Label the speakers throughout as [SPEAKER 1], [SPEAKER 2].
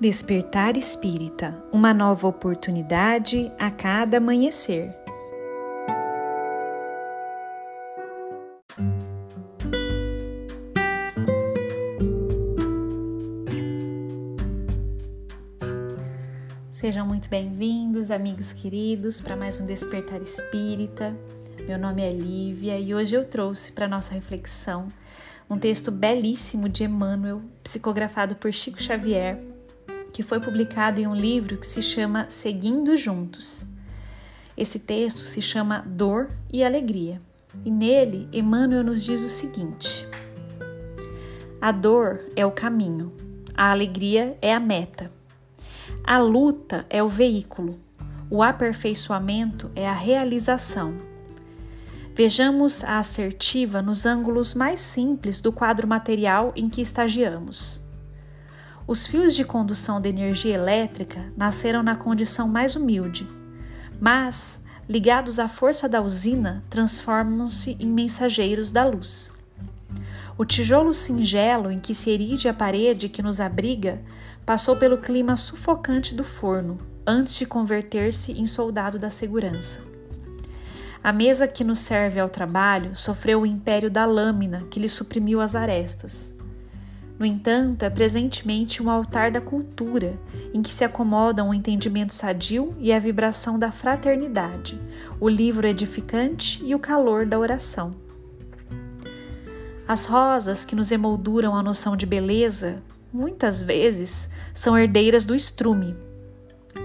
[SPEAKER 1] Despertar Espírita uma nova oportunidade a cada amanhecer. Sejam muito bem-vindos, amigos queridos, para mais um Despertar Espírita. Meu nome é Lívia e hoje eu trouxe para nossa reflexão um texto belíssimo de Emmanuel, psicografado por Chico Xavier, que foi publicado em um livro que se chama Seguindo Juntos. Esse texto se chama Dor e Alegria, e nele Emmanuel nos diz o seguinte: A dor é o caminho, a alegria é a meta, a luta é o veículo, o aperfeiçoamento é a realização. Vejamos a assertiva nos ângulos mais simples do quadro material em que estagiamos. Os fios de condução de energia elétrica nasceram na condição mais humilde, mas, ligados à força da usina, transformam-se em mensageiros da luz. O tijolo singelo em que se erige a parede que nos abriga passou pelo clima sufocante do forno antes de converter-se em soldado da segurança. A mesa que nos serve ao trabalho sofreu o império da lâmina que lhe suprimiu as arestas. No entanto, é presentemente um altar da cultura, em que se acomodam o entendimento sadio e a vibração da fraternidade, o livro edificante e o calor da oração. As rosas que nos emolduram a noção de beleza, muitas vezes, são herdeiras do estrume.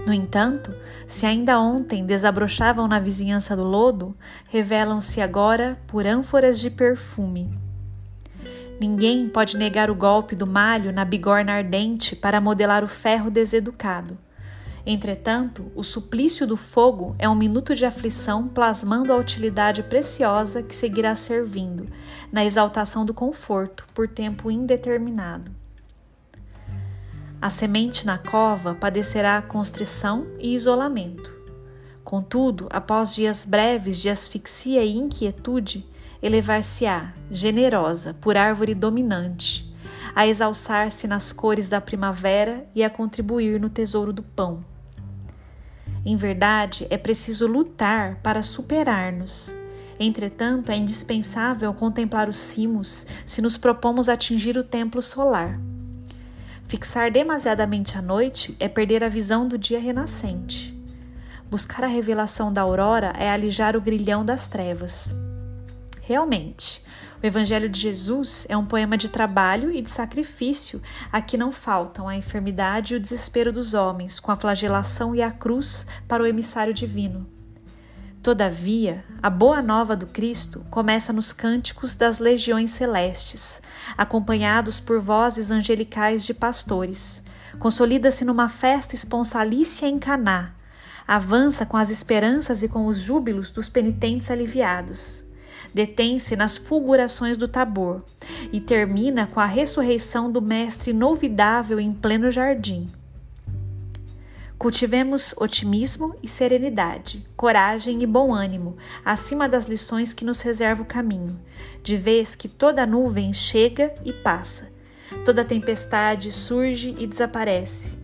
[SPEAKER 1] No entanto, se ainda ontem desabrochavam na vizinhança do lodo, revelam-se agora por ânforas de perfume. Ninguém pode negar o golpe do malho na bigorna ardente para modelar o ferro deseducado. Entretanto, o suplício do fogo é um minuto de aflição plasmando a utilidade preciosa que seguirá servindo, na exaltação do conforto, por tempo indeterminado. A semente na cova padecerá constrição e isolamento. Contudo, após dias breves de asfixia e inquietude, elevar-se-á, generosa, por árvore dominante, a exalçar-se nas cores da primavera e a contribuir no tesouro do pão. Em verdade, é preciso lutar para superar-nos. Entretanto, é indispensável contemplar os cimos se nos propomos atingir o templo solar. Fixar demasiadamente a noite é perder a visão do dia renascente. Buscar a revelação da aurora é alijar o grilhão das trevas. Realmente, o Evangelho de Jesus é um poema de trabalho e de sacrifício a que não faltam a enfermidade e o desespero dos homens, com a flagelação e a cruz para o emissário divino. Todavia, a boa nova do Cristo começa nos cânticos das legiões celestes, acompanhados por vozes angelicais de pastores. Consolida-se numa festa esponsalícia em Caná. Avança com as esperanças e com os júbilos dos penitentes aliviados detém-se nas fulgurações do Tabor e termina com a ressurreição do Mestre novidável em pleno jardim. Cultivemos otimismo e serenidade, coragem e bom ânimo, acima das lições que nos reserva o caminho, de vez que toda nuvem chega e passa, toda tempestade surge e desaparece,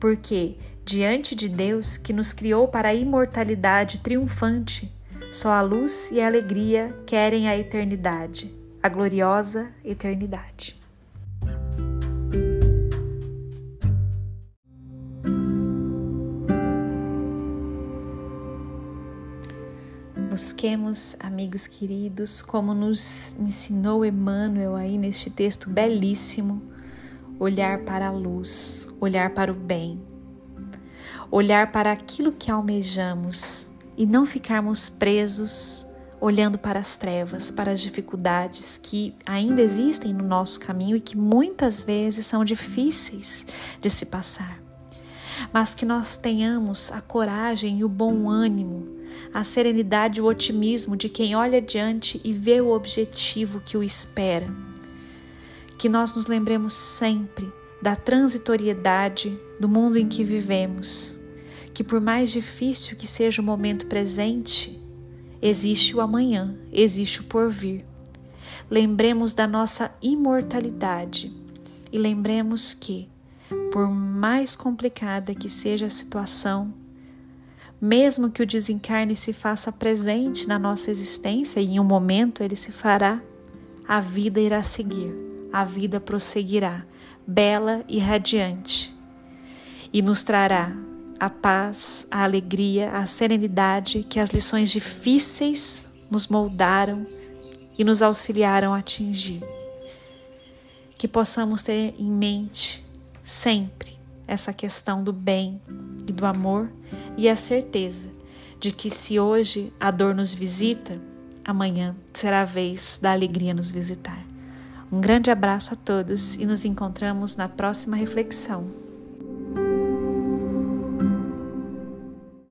[SPEAKER 1] porque, diante de Deus que nos criou para a imortalidade triunfante, só a luz e a alegria querem a eternidade, a gloriosa eternidade. Busquemos, amigos queridos, como nos ensinou Emmanuel aí neste texto belíssimo, olhar para a luz, olhar para o bem, olhar para aquilo que almejamos e não ficarmos presos olhando para as trevas, para as dificuldades que ainda existem no nosso caminho e que muitas vezes são difíceis de se passar. Mas que nós tenhamos a coragem e o bom ânimo, a serenidade e o otimismo de quem olha adiante e vê o objetivo que o espera. Que nós nos lembremos sempre da transitoriedade do mundo em que vivemos que, por mais difícil que seja o momento presente, existe o amanhã, existe o porvir. Lembremos da nossa imortalidade e lembremos que, por mais complicada que seja a situação, mesmo que o desencarne se faça presente na nossa existência e em um momento ele se fará, a vida irá seguir, a vida prosseguirá, bela e radiante, e nos trará a paz, a alegria, a serenidade que as lições difíceis nos moldaram e nos auxiliaram a atingir. Que possamos ter em mente sempre essa questão do bem e do amor e a certeza de que se hoje a dor nos visita, amanhã será a vez da alegria nos visitar. Um grande abraço a todos e nos encontramos na próxima reflexão.